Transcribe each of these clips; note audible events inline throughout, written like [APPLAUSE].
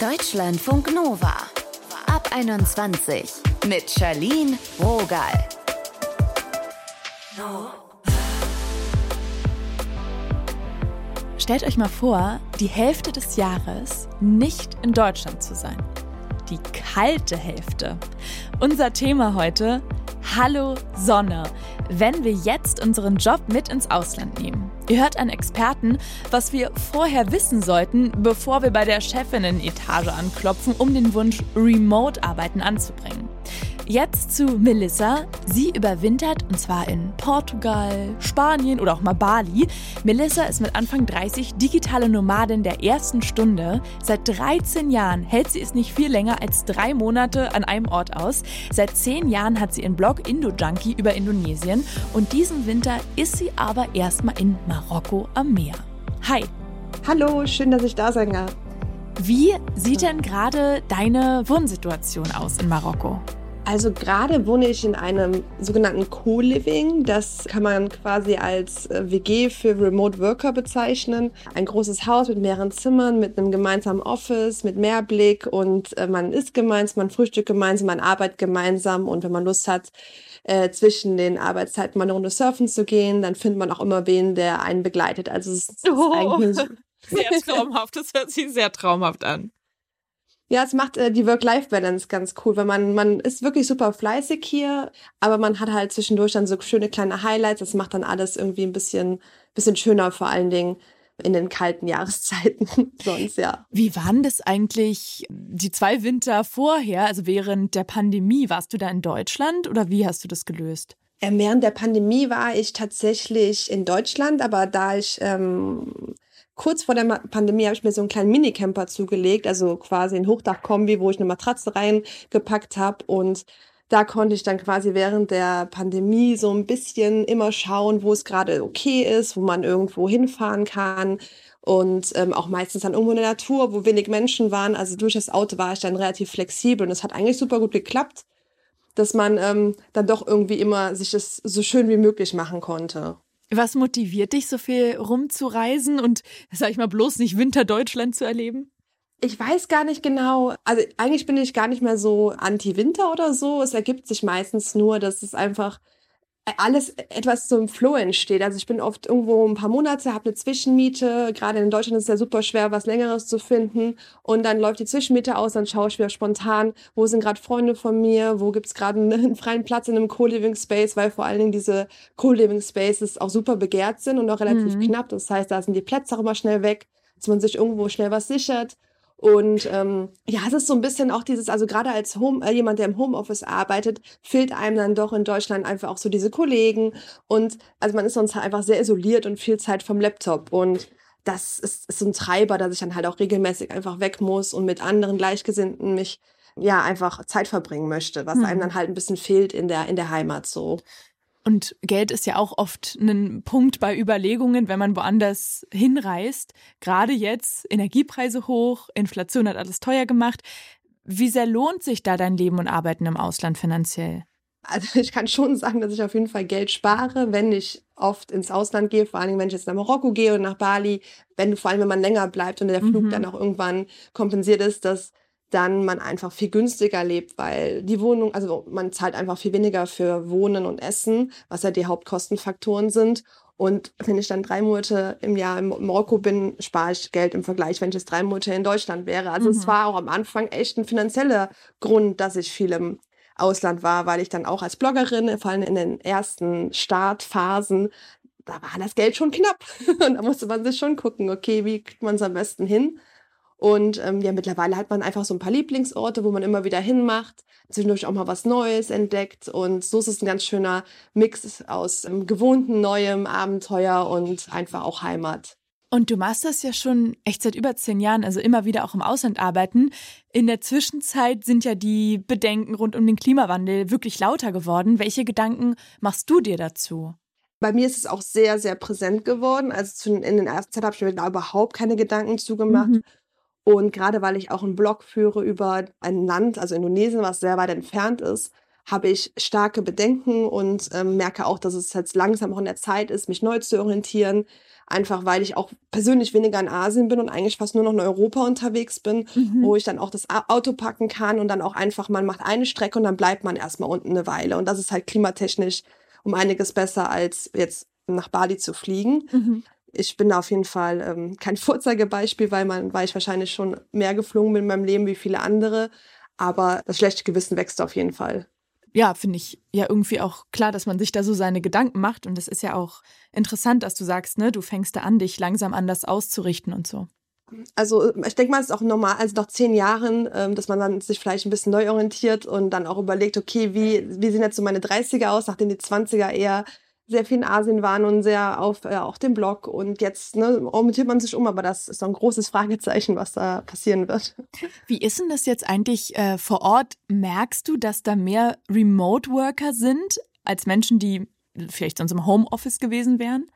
Deutschlandfunk Nova. Ab 21 mit Charlene Rogal. Stellt euch mal vor, die Hälfte des Jahres nicht in Deutschland zu sein. Die kalte Hälfte. Unser Thema heute, Hallo Sonne, wenn wir jetzt unseren Job mit ins Ausland nehmen. Ihr hört an Experten, was wir vorher wissen sollten, bevor wir bei der Chefinnen-Etage anklopfen, um den Wunsch Remote-Arbeiten anzubringen. Jetzt zu Melissa. Sie überwintert und zwar in Portugal, Spanien oder auch mal Bali. Melissa ist mit Anfang 30 digitale Nomadin der ersten Stunde. Seit 13 Jahren hält sie es nicht viel länger als drei Monate an einem Ort aus. Seit 10 Jahren hat sie ihren Blog Indo-Junkie über Indonesien und diesen Winter ist sie aber erstmal in Marokko am Meer. Hi. Hallo, schön, dass ich da sein darf. Wie sieht denn gerade deine Wohnsituation aus in Marokko? Also gerade wohne ich in einem sogenannten Co-Living. Das kann man quasi als äh, WG für Remote Worker bezeichnen. Ein großes Haus mit mehreren Zimmern, mit einem gemeinsamen Office, mit Mehrblick und äh, man isst gemeinsam, man frühstückt gemeinsam, man arbeitet gemeinsam und wenn man Lust hat, äh, zwischen den Arbeitszeiten mal eine Runde surfen zu gehen, dann findet man auch immer wen, der einen begleitet. Also es ist oh, [LAUGHS] eigentlich sehr [LAUGHS] traumhaft. Das hört sich sehr traumhaft an. Ja, es macht äh, die Work-Life-Balance ganz cool, weil man, man ist wirklich super fleißig hier, aber man hat halt zwischendurch dann so schöne kleine Highlights. Das macht dann alles irgendwie ein bisschen, bisschen schöner, vor allen Dingen in den kalten Jahreszeiten [LAUGHS] sonst, ja. Wie waren das eigentlich die zwei Winter vorher, also während der Pandemie? Warst du da in Deutschland oder wie hast du das gelöst? Ähm, während der Pandemie war ich tatsächlich in Deutschland, aber da ich ähm, kurz vor der Pandemie habe ich mir so einen kleinen Minicamper zugelegt, also quasi ein Hochdachkombi, wo ich eine Matratze reingepackt habe und da konnte ich dann quasi während der Pandemie so ein bisschen immer schauen, wo es gerade okay ist, wo man irgendwo hinfahren kann und ähm, auch meistens dann irgendwo in der Natur, wo wenig Menschen waren. Also durch das Auto war ich dann relativ flexibel und es hat eigentlich super gut geklappt, dass man ähm, dann doch irgendwie immer sich das so schön wie möglich machen konnte. Was motiviert dich, so viel rumzureisen und, sag ich mal, bloß nicht Winterdeutschland zu erleben? Ich weiß gar nicht genau. Also eigentlich bin ich gar nicht mehr so anti-Winter oder so. Es ergibt sich meistens nur, dass es einfach alles etwas zum Flow entsteht. Also ich bin oft irgendwo ein paar Monate, habe eine Zwischenmiete. Gerade in Deutschland ist es ja super schwer, was Längeres zu finden. Und dann läuft die Zwischenmiete aus, dann schaue ich wieder spontan, wo sind gerade Freunde von mir, wo gibt's gerade [LAUGHS] einen freien Platz in einem Co-Living Space, weil vor allen Dingen diese Co-Living Spaces auch super begehrt sind und auch relativ mhm. knapp. Das heißt, da sind die Plätze auch immer schnell weg, dass man sich irgendwo schnell was sichert. Und ähm, ja, es ist so ein bisschen auch dieses, also gerade als Home, äh, jemand, der im Homeoffice arbeitet, fehlt einem dann doch in Deutschland einfach auch so diese Kollegen. Und also man ist sonst halt einfach sehr isoliert und viel Zeit vom Laptop. Und das ist, ist so ein Treiber, dass ich dann halt auch regelmäßig einfach weg muss und mit anderen Gleichgesinnten mich ja einfach Zeit verbringen möchte, was hm. einem dann halt ein bisschen fehlt in der, in der Heimat so. Und Geld ist ja auch oft ein Punkt bei Überlegungen, wenn man woanders hinreist. Gerade jetzt Energiepreise hoch, Inflation hat alles teuer gemacht. Wie sehr lohnt sich da dein Leben und Arbeiten im Ausland finanziell? Also ich kann schon sagen, dass ich auf jeden Fall Geld spare, wenn ich oft ins Ausland gehe, vor allem wenn ich jetzt nach Marokko gehe und nach Bali, wenn vor allem wenn man länger bleibt und der Flug mhm. dann auch irgendwann kompensiert ist, dass dann man einfach viel günstiger lebt, weil die Wohnung, also man zahlt einfach viel weniger für Wohnen und Essen, was ja die Hauptkostenfaktoren sind. Und wenn ich dann drei Monate im Jahr in Marokko bin, spare ich Geld im Vergleich, wenn ich jetzt drei Monate in Deutschland wäre. Also mhm. es war auch am Anfang echt ein finanzieller Grund, dass ich viel im Ausland war, weil ich dann auch als Bloggerin, vor allem in den ersten Startphasen, da war das Geld schon knapp. [LAUGHS] Und da musste man sich schon gucken, okay, wie kriegt man es am besten hin? Und ähm, ja, mittlerweile hat man einfach so ein paar Lieblingsorte, wo man immer wieder hinmacht, zwischendurch auch mal was Neues entdeckt. Und so ist es ein ganz schöner Mix aus ähm, gewohnten, neuem Abenteuer und einfach auch Heimat. Und du machst das ja schon echt seit über zehn Jahren, also immer wieder auch im Ausland arbeiten. In der Zwischenzeit sind ja die Bedenken rund um den Klimawandel wirklich lauter geworden. Welche Gedanken machst du dir dazu? Bei mir ist es auch sehr, sehr präsent geworden. Also in den ersten Zeit habe ich mir da überhaupt keine Gedanken zugemacht. Mhm. Und gerade weil ich auch einen Blog führe über ein Land, also Indonesien, was sehr weit entfernt ist, habe ich starke Bedenken und ähm, merke auch, dass es jetzt langsam auch in der Zeit ist, mich neu zu orientieren. Einfach weil ich auch persönlich weniger in Asien bin und eigentlich fast nur noch in Europa unterwegs bin, mhm. wo ich dann auch das Auto packen kann und dann auch einfach, man macht eine Strecke und dann bleibt man erstmal unten eine Weile. Und das ist halt klimatechnisch um einiges besser, als jetzt nach Bali zu fliegen. Mhm. Ich bin da auf jeden Fall ähm, kein Vorzeigebeispiel, weil, man, weil ich wahrscheinlich schon mehr geflogen bin in meinem Leben wie viele andere. Aber das schlechte Gewissen wächst auf jeden Fall ja, finde ich ja irgendwie auch klar, dass man sich da so seine Gedanken macht. Und es ist ja auch interessant, dass du sagst, ne, du fängst da an, dich langsam anders auszurichten und so. Also ich denke mal, es ist auch normal, also nach zehn Jahren, ähm, dass man dann sich vielleicht ein bisschen neu orientiert und dann auch überlegt, okay, wie, wie sehen jetzt so meine 30er aus, nachdem die 20er eher sehr viel in Asien waren und sehr auf äh, auch dem Blog und jetzt ne, orientiert man sich um, aber das ist so ein großes [LAUGHS] Fragezeichen, was da passieren wird. Wie ist denn das jetzt eigentlich äh, vor Ort? Merkst du, dass da mehr Remote-Worker sind als Menschen, die vielleicht sonst im Homeoffice gewesen wären?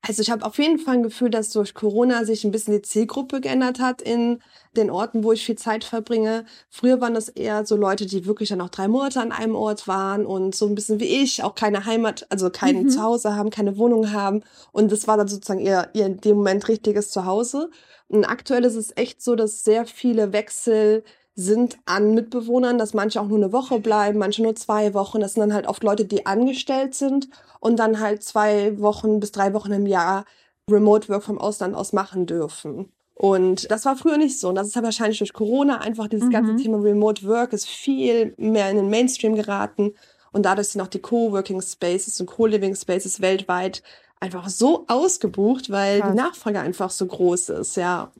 Also ich habe auf jeden Fall ein Gefühl, dass durch Corona sich ein bisschen die Zielgruppe geändert hat in den Orten, wo ich viel Zeit verbringe. Früher waren das eher so Leute, die wirklich dann auch drei Monate an einem Ort waren und so ein bisschen wie ich, auch keine Heimat, also kein mhm. Zuhause haben, keine Wohnung haben. Und das war dann sozusagen eher, eher in dem Moment richtiges Zuhause. Und aktuell ist es echt so, dass sehr viele Wechsel sind an Mitbewohnern, dass manche auch nur eine Woche bleiben, manche nur zwei Wochen. Das sind dann halt oft Leute, die angestellt sind und dann halt zwei Wochen bis drei Wochen im Jahr Remote Work vom Ausland aus machen dürfen. Und das war früher nicht so. Und das ist ja wahrscheinlich durch Corona einfach dieses mhm. ganze Thema Remote Work ist viel mehr in den Mainstream geraten. Und dadurch sind auch die Coworking Spaces und Co-Living Spaces weltweit einfach so ausgebucht, weil Krass. die Nachfrage einfach so groß ist, ja.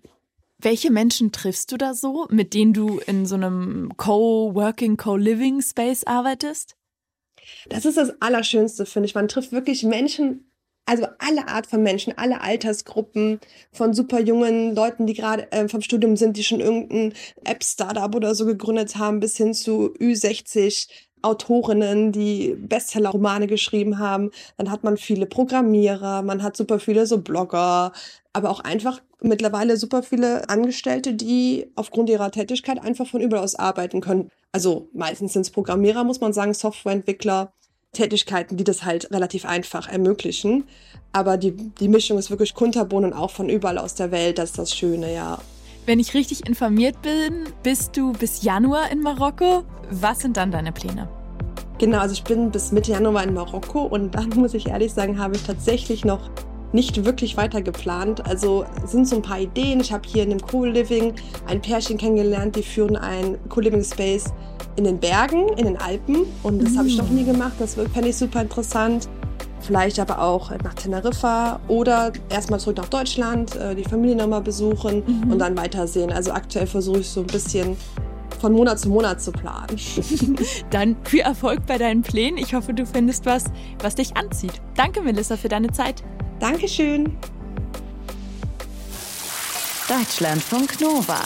Welche Menschen triffst du da so, mit denen du in so einem Co-Working, Co-Living Space arbeitest? Das ist das Allerschönste, finde ich. Man trifft wirklich Menschen, also alle Art von Menschen, alle Altersgruppen, von super jungen Leuten, die gerade äh, vom Studium sind, die schon irgendein App-Startup oder so gegründet haben, bis hin zu Ü60 Autorinnen, die Bestseller-Romane geschrieben haben. Dann hat man viele Programmierer, man hat super viele so Blogger, aber auch einfach mittlerweile super viele Angestellte, die aufgrund ihrer Tätigkeit einfach von überall aus arbeiten können. Also meistens sind es Programmierer, muss man sagen, Softwareentwickler, Tätigkeiten, die das halt relativ einfach ermöglichen. Aber die, die Mischung ist wirklich kunterbunt und auch von überall aus der Welt, das ist das Schöne, ja. Wenn ich richtig informiert bin, bist du bis Januar in Marokko. Was sind dann deine Pläne? Genau, also ich bin bis Mitte Januar in Marokko und dann [LAUGHS] muss ich ehrlich sagen, habe ich tatsächlich noch nicht wirklich weiter geplant. Also sind so ein paar Ideen. Ich habe hier in dem Co-Living ein Pärchen kennengelernt, die führen ein Co-Living Space in den Bergen, in den Alpen. Und das mhm. habe ich noch nie gemacht. Das fände ich super interessant. Vielleicht aber auch nach Teneriffa oder erstmal zurück nach Deutschland, äh, die Familie nochmal besuchen mhm. und dann weitersehen. Also aktuell versuche ich so ein bisschen von Monat zu Monat zu planen. [LAUGHS] Dann viel Erfolg bei deinen Plänen. Ich hoffe, du findest was, was dich anzieht. Danke, Melissa, für deine Zeit. Dankeschön. Deutschlandfunk Nova.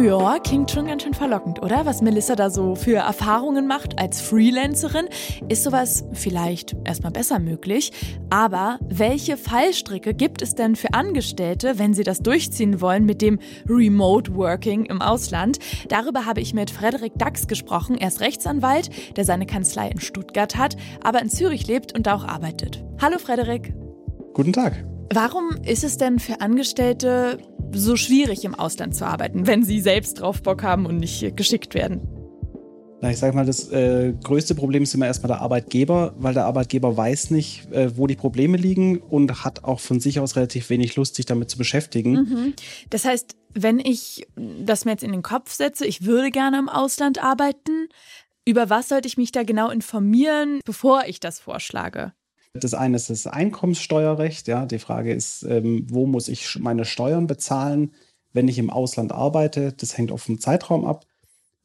Ja, klingt schon ganz schön verlockend, oder? Was Melissa da so für Erfahrungen macht als Freelancerin, ist sowas vielleicht erstmal besser möglich. Aber welche Fallstricke gibt es denn für Angestellte, wenn sie das durchziehen wollen mit dem Remote Working im Ausland? Darüber habe ich mit Frederik Dax gesprochen. Er ist Rechtsanwalt, der seine Kanzlei in Stuttgart hat, aber in Zürich lebt und auch arbeitet. Hallo Frederik. Guten Tag. Warum ist es denn für Angestellte so schwierig im Ausland zu arbeiten, wenn sie selbst drauf Bock haben und nicht geschickt werden? Na, ich sage mal, das äh, größte Problem ist immer erstmal der Arbeitgeber, weil der Arbeitgeber weiß nicht, äh, wo die Probleme liegen und hat auch von sich aus relativ wenig Lust, sich damit zu beschäftigen. Mhm. Das heißt, wenn ich das mir jetzt in den Kopf setze, ich würde gerne im Ausland arbeiten, über was sollte ich mich da genau informieren, bevor ich das vorschlage? Das eine ist das Einkommenssteuerrecht. Ja, die Frage ist, ähm, wo muss ich meine Steuern bezahlen, wenn ich im Ausland arbeite? Das hängt auch vom Zeitraum ab.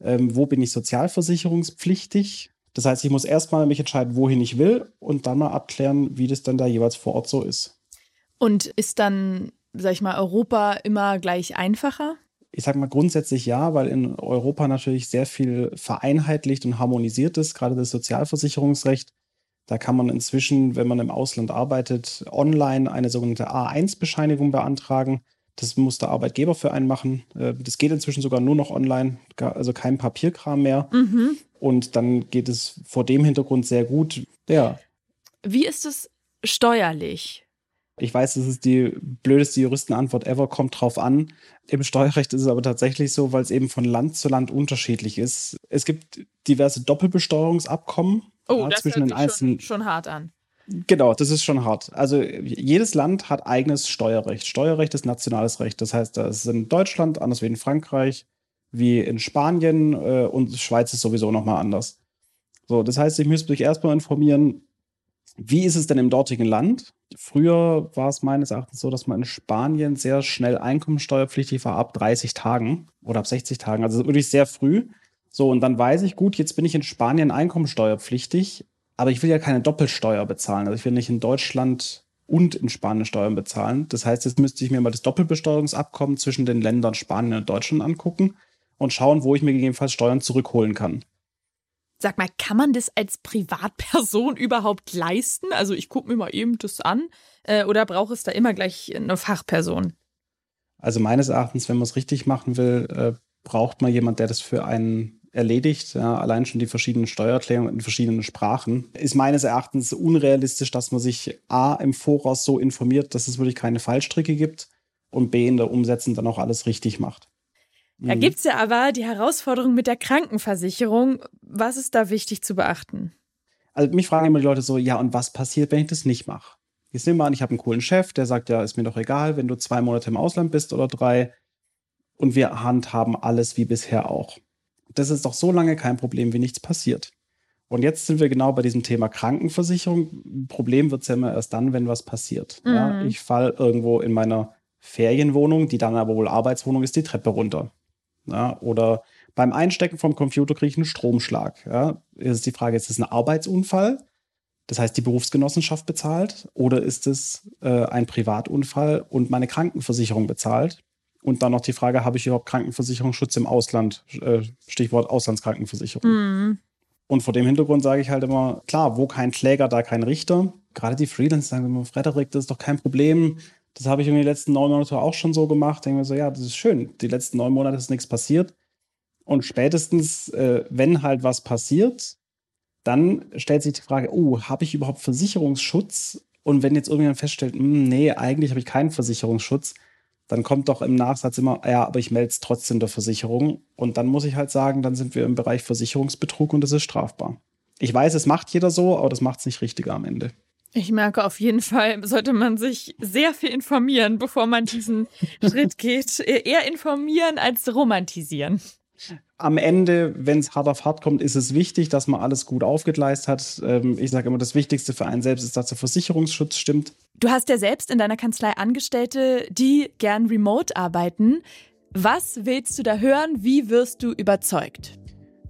Ähm, wo bin ich sozialversicherungspflichtig? Das heißt, ich muss erstmal mich entscheiden, wohin ich will und dann mal abklären, wie das dann da jeweils vor Ort so ist. Und ist dann, sag ich mal, Europa immer gleich einfacher? Ich sage mal grundsätzlich ja, weil in Europa natürlich sehr viel vereinheitlicht und harmonisiert ist, gerade das Sozialversicherungsrecht. Da kann man inzwischen, wenn man im Ausland arbeitet, online eine sogenannte A1-Bescheinigung beantragen. Das muss der Arbeitgeber für einen machen. Äh, das geht inzwischen sogar nur noch online, also kein Papierkram mehr. Mhm. Und dann geht es vor dem Hintergrund sehr gut. Ja. Wie ist es steuerlich? Ich weiß, das ist die blödeste Juristenantwort ever, kommt drauf an. Im Steuerrecht ist es aber tatsächlich so, weil es eben von Land zu Land unterschiedlich ist. Es gibt diverse Doppelbesteuerungsabkommen oh, ja, das zwischen hört den einzelnen. Schon, schon hart an. Genau, das ist schon hart. Also jedes Land hat eigenes Steuerrecht. Steuerrecht ist nationales Recht. Das heißt, das ist in Deutschland anders wie in Frankreich, wie in Spanien äh, und Schweiz ist sowieso nochmal anders. So, das heißt, ich müsste mich erstmal informieren, wie ist es denn im dortigen Land? Früher war es meines Erachtens so, dass man in Spanien sehr schnell einkommensteuerpflichtig war, ab 30 Tagen oder ab 60 Tagen. Also wirklich sehr früh. So, und dann weiß ich, gut, jetzt bin ich in Spanien einkommensteuerpflichtig, aber ich will ja keine Doppelsteuer bezahlen. Also ich will nicht in Deutschland und in Spanien Steuern bezahlen. Das heißt, jetzt müsste ich mir mal das Doppelbesteuerungsabkommen zwischen den Ländern Spanien und Deutschland angucken und schauen, wo ich mir gegebenenfalls Steuern zurückholen kann. Sag mal, kann man das als Privatperson [LAUGHS] überhaupt leisten? Also ich gucke mir mal eben das an. Äh, oder braucht es da immer gleich eine Fachperson? Also meines Erachtens, wenn man es richtig machen will, äh, braucht man jemand, der das für einen erledigt. Ja, allein schon die verschiedenen Steuererklärungen in verschiedenen Sprachen. Ist meines Erachtens unrealistisch, dass man sich A im Voraus so informiert, dass es wirklich keine Fallstricke gibt und B in der Umsetzung dann auch alles richtig macht. Da mhm. gibt es ja aber die Herausforderung mit der Krankenversicherung. Was ist da wichtig zu beachten? Also mich fragen immer die Leute so, ja, und was passiert, wenn ich das nicht mache? Jetzt nehmen wir an, ich habe einen coolen Chef, der sagt, ja, ist mir doch egal, wenn du zwei Monate im Ausland bist oder drei. Und wir handhaben alles wie bisher auch das ist doch so lange kein Problem, wie nichts passiert. Und jetzt sind wir genau bei diesem Thema Krankenversicherung. Problem wird es ja immer erst dann, wenn was passiert. Mhm. Ja, ich falle irgendwo in meiner Ferienwohnung, die dann aber wohl Arbeitswohnung ist, die Treppe runter. Ja, oder beim Einstecken vom Computer kriege ich einen Stromschlag. Ja, ist die Frage, ist es ein Arbeitsunfall? Das heißt, die Berufsgenossenschaft bezahlt? Oder ist es äh, ein Privatunfall und meine Krankenversicherung bezahlt? Und dann noch die Frage, habe ich überhaupt Krankenversicherungsschutz im Ausland? Äh, Stichwort Auslandskrankenversicherung. Mhm. Und vor dem Hintergrund sage ich halt immer, klar, wo kein Kläger, da kein Richter. Gerade die Freelancer sagen immer, Frederik, das ist doch kein Problem. Das habe ich in den letzten neun Monaten auch schon so gemacht. Denke mir so, ja, das ist schön. Die letzten neun Monate ist nichts passiert. Und spätestens, äh, wenn halt was passiert, dann stellt sich die Frage, oh, habe ich überhaupt Versicherungsschutz? Und wenn jetzt irgendjemand feststellt, mh, hm, nee, eigentlich habe ich keinen Versicherungsschutz, dann kommt doch im Nachsatz immer, ja, aber ich melde es trotzdem der Versicherung. Und dann muss ich halt sagen, dann sind wir im Bereich Versicherungsbetrug und das ist strafbar. Ich weiß, es macht jeder so, aber das macht es nicht richtiger am Ende. Ich merke auf jeden Fall, sollte man sich sehr viel informieren, bevor man diesen [LAUGHS] Schritt geht. Eher informieren als romantisieren am Ende, wenn es hart auf hart kommt, ist es wichtig, dass man alles gut aufgegleist hat. Ähm, ich sage immer, das Wichtigste für einen selbst ist, dass der Versicherungsschutz stimmt. Du hast ja selbst in deiner Kanzlei Angestellte, die gern remote arbeiten. Was willst du da hören? Wie wirst du überzeugt?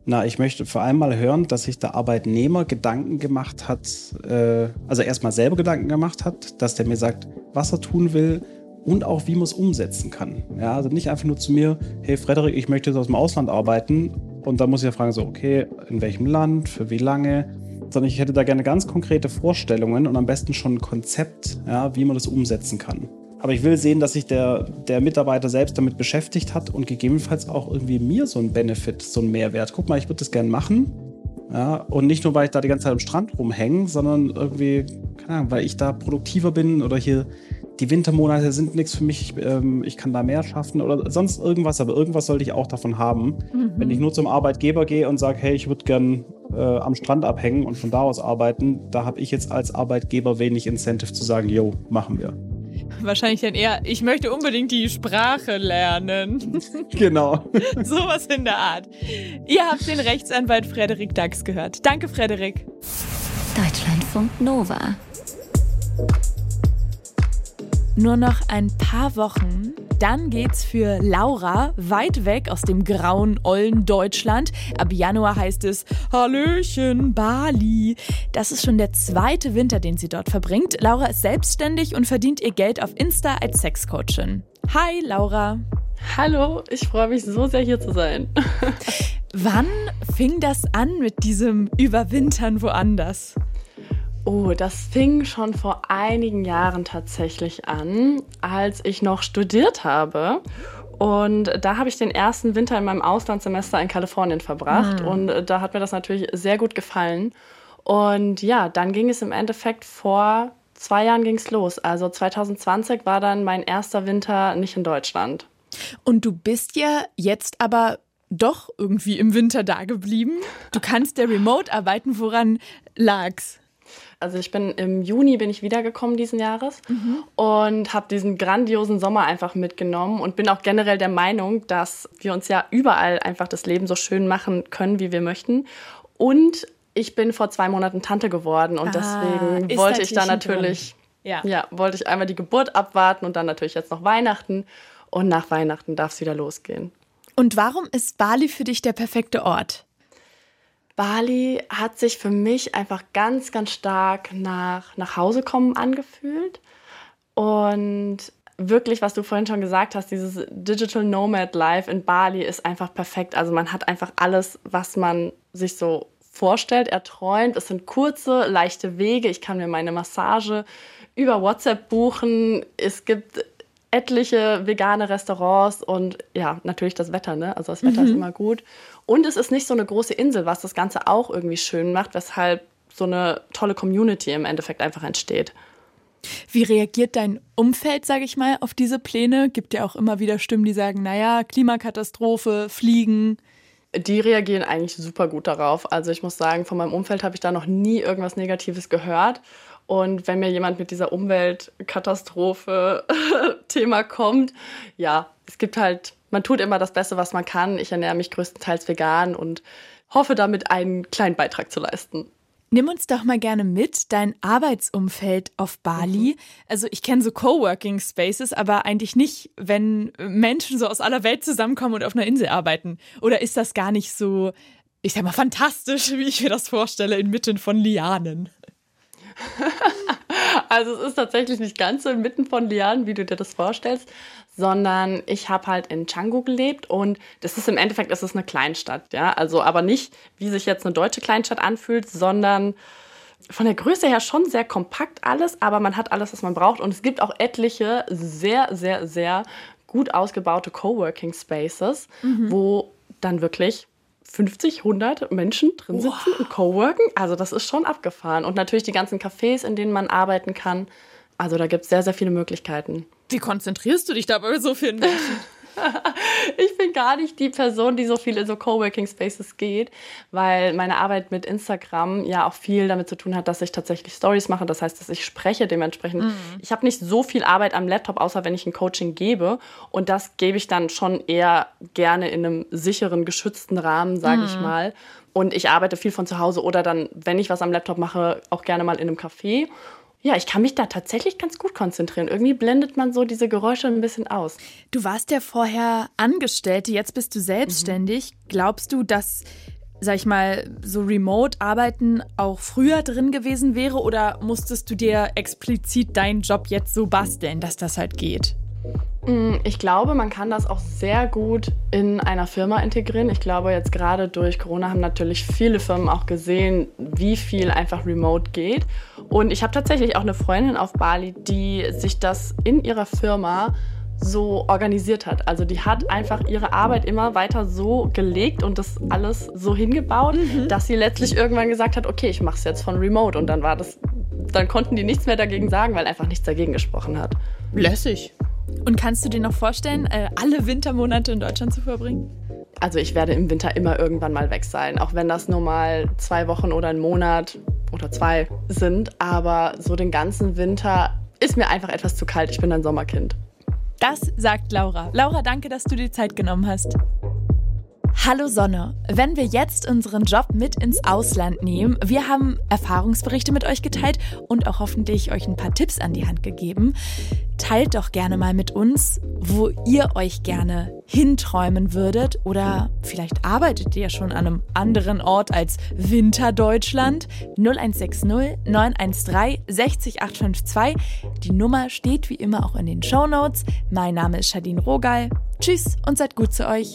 Na, ich möchte vor allem mal hören, dass sich der Arbeitnehmer Gedanken gemacht hat, äh, also erstmal selber Gedanken gemacht hat, dass der mir sagt, was er tun will, und auch wie man es umsetzen kann. Ja, also nicht einfach nur zu mir, hey Frederik, ich möchte jetzt aus dem Ausland arbeiten und dann muss ich ja fragen, so, okay, in welchem Land, für wie lange, sondern ich hätte da gerne ganz konkrete Vorstellungen und am besten schon ein Konzept, ja, wie man das umsetzen kann. Aber ich will sehen, dass sich der, der Mitarbeiter selbst damit beschäftigt hat und gegebenenfalls auch irgendwie mir so ein Benefit, so ein Mehrwert. Guck mal, ich würde das gerne machen. Ja, und nicht nur, weil ich da die ganze Zeit am Strand rumhänge, sondern irgendwie, keine Ahnung, weil ich da produktiver bin oder hier die Wintermonate sind nichts für mich, ähm, ich kann da mehr schaffen oder sonst irgendwas, aber irgendwas sollte ich auch davon haben. Mhm. Wenn ich nur zum Arbeitgeber gehe und sage, hey, ich würde gern äh, am Strand abhängen und von da aus arbeiten, da habe ich jetzt als Arbeitgeber wenig Incentive zu sagen, yo, machen wir. [LAUGHS] Wahrscheinlich dann eher, ich möchte unbedingt die Sprache lernen. [LAUGHS] Genau. [LAUGHS] Sowas in der Art. Ihr habt den Rechtsanwalt Frederik Dax gehört. Danke, Frederik. Deutschlandfunk Nova. Nur noch ein paar Wochen, dann geht's für Laura weit weg aus dem grauen, ollen Deutschland. Ab Januar heißt es Hallöchen, Bali. Das ist schon der zweite Winter, den sie dort verbringt. Laura ist selbstständig und verdient ihr Geld auf Insta als Sexcoachin. Hi, Laura. Hallo, ich freue mich so sehr hier zu sein. [LAUGHS] Wann fing das an mit diesem Überwintern woanders? Oh, das fing schon vor einigen Jahren tatsächlich an, als ich noch studiert habe. Und da habe ich den ersten Winter in meinem Auslandssemester in Kalifornien verbracht. Mhm. Und da hat mir das natürlich sehr gut gefallen. Und ja, dann ging es im Endeffekt vor zwei Jahren ging es los. Also 2020 war dann mein erster Winter nicht in Deutschland. Und du bist ja jetzt aber doch irgendwie im Winter da geblieben. Du kannst ja remote arbeiten. Woran lag's? Also ich bin im Juni bin ich wiedergekommen diesen Jahres mhm. und habe diesen grandiosen Sommer einfach mitgenommen und bin auch generell der Meinung, dass wir uns ja überall einfach das Leben so schön machen können, wie wir möchten. Und ich bin vor zwei Monaten Tante geworden und ah, deswegen wollte ich da natürlich, ja. ja, wollte ich einmal die Geburt abwarten und dann natürlich jetzt noch Weihnachten und nach Weihnachten darf es wieder losgehen. Und warum ist Bali für dich der perfekte Ort? Bali hat sich für mich einfach ganz, ganz stark nach nach Hause kommen angefühlt. Und wirklich, was du vorhin schon gesagt hast, dieses Digital Nomad Life in Bali ist einfach perfekt. Also man hat einfach alles, was man sich so vorstellt, erträumt. Es sind kurze, leichte Wege. Ich kann mir meine Massage über WhatsApp buchen. Es gibt etliche vegane Restaurants und ja, natürlich das Wetter, ne? Also das Wetter mhm. ist immer gut. Und es ist nicht so eine große Insel, was das Ganze auch irgendwie schön macht, weshalb so eine tolle Community im Endeffekt einfach entsteht. Wie reagiert dein Umfeld, sage ich mal, auf diese Pläne? Gibt ja auch immer wieder Stimmen, die sagen, naja, Klimakatastrophe, Fliegen. Die reagieren eigentlich super gut darauf. Also ich muss sagen, von meinem Umfeld habe ich da noch nie irgendwas Negatives gehört. Und wenn mir jemand mit dieser Umweltkatastrophe-Thema [LAUGHS] kommt, ja, es gibt halt, man tut immer das Beste, was man kann. Ich ernähre mich größtenteils vegan und hoffe damit einen kleinen Beitrag zu leisten. Nimm uns doch mal gerne mit, dein Arbeitsumfeld auf Bali. Mhm. Also ich kenne so Coworking Spaces, aber eigentlich nicht, wenn Menschen so aus aller Welt zusammenkommen und auf einer Insel arbeiten. Oder ist das gar nicht so, ich sag mal, fantastisch, [LAUGHS] wie ich mir das vorstelle, inmitten von Lianen? [LAUGHS] also es ist tatsächlich nicht ganz so inmitten von Lianen, wie du dir das vorstellst, sondern ich habe halt in Canggu gelebt und das ist im Endeffekt ist es eine Kleinstadt, ja, also aber nicht wie sich jetzt eine deutsche Kleinstadt anfühlt, sondern von der Größe her schon sehr kompakt alles, aber man hat alles, was man braucht und es gibt auch etliche sehr sehr sehr gut ausgebaute Coworking Spaces, mhm. wo dann wirklich 50, 100 Menschen drin sitzen wow. und coworken. Also das ist schon abgefahren. Und natürlich die ganzen Cafés, in denen man arbeiten kann. Also da gibt es sehr, sehr viele Möglichkeiten. Wie konzentrierst du dich da bei so vielen Menschen? [LAUGHS] [LAUGHS] ich bin gar nicht die Person, die so viel in so Coworking Spaces geht, weil meine Arbeit mit Instagram ja auch viel damit zu tun hat, dass ich tatsächlich Stories mache. Das heißt, dass ich spreche dementsprechend. Mhm. Ich habe nicht so viel Arbeit am Laptop, außer wenn ich ein Coaching gebe. Und das gebe ich dann schon eher gerne in einem sicheren, geschützten Rahmen, sage mhm. ich mal. Und ich arbeite viel von zu Hause oder dann, wenn ich was am Laptop mache, auch gerne mal in einem Café. Ja, ich kann mich da tatsächlich ganz gut konzentrieren. Irgendwie blendet man so diese Geräusche ein bisschen aus. Du warst ja vorher Angestellte, jetzt bist du selbstständig. Mhm. Glaubst du, dass, sag ich mal, so Remote-Arbeiten auch früher drin gewesen wäre oder musstest du dir explizit deinen Job jetzt so basteln, dass das halt geht? Mm, ich glaube, man kann das auch sehr gut in einer Firma integrieren. Ich glaube, jetzt gerade durch Corona haben natürlich viele Firmen auch gesehen, wie viel einfach remote geht. Und ich habe tatsächlich auch eine Freundin auf Bali, die sich das in ihrer Firma so organisiert hat. Also die hat einfach ihre Arbeit immer weiter so gelegt und das alles so hingebaut, mhm. dass sie letztlich irgendwann gesagt hat, okay, ich mache es jetzt von Remote und dann war das, dann konnten die nichts mehr dagegen sagen, weil einfach nichts dagegen gesprochen hat. Lässig. Und kannst du dir noch vorstellen, äh, alle Wintermonate in Deutschland zu verbringen? Also ich werde im Winter immer irgendwann mal weg sein, auch wenn das nur mal zwei Wochen oder ein Monat oder zwei sind. Aber so den ganzen Winter ist mir einfach etwas zu kalt. Ich bin ein Sommerkind. Das sagt Laura. Laura, danke, dass du dir Zeit genommen hast. Hallo Sonne, wenn wir jetzt unseren Job mit ins Ausland nehmen, wir haben Erfahrungsberichte mit euch geteilt und auch hoffentlich euch ein paar Tipps an die Hand gegeben. Teilt doch gerne mal mit uns, wo ihr euch gerne hinträumen würdet oder vielleicht arbeitet ihr schon an einem anderen Ort als Winterdeutschland. 0160 913 60852. Die Nummer steht wie immer auch in den Show Notes. Mein Name ist Shadine Rogal. Tschüss und seid gut zu euch.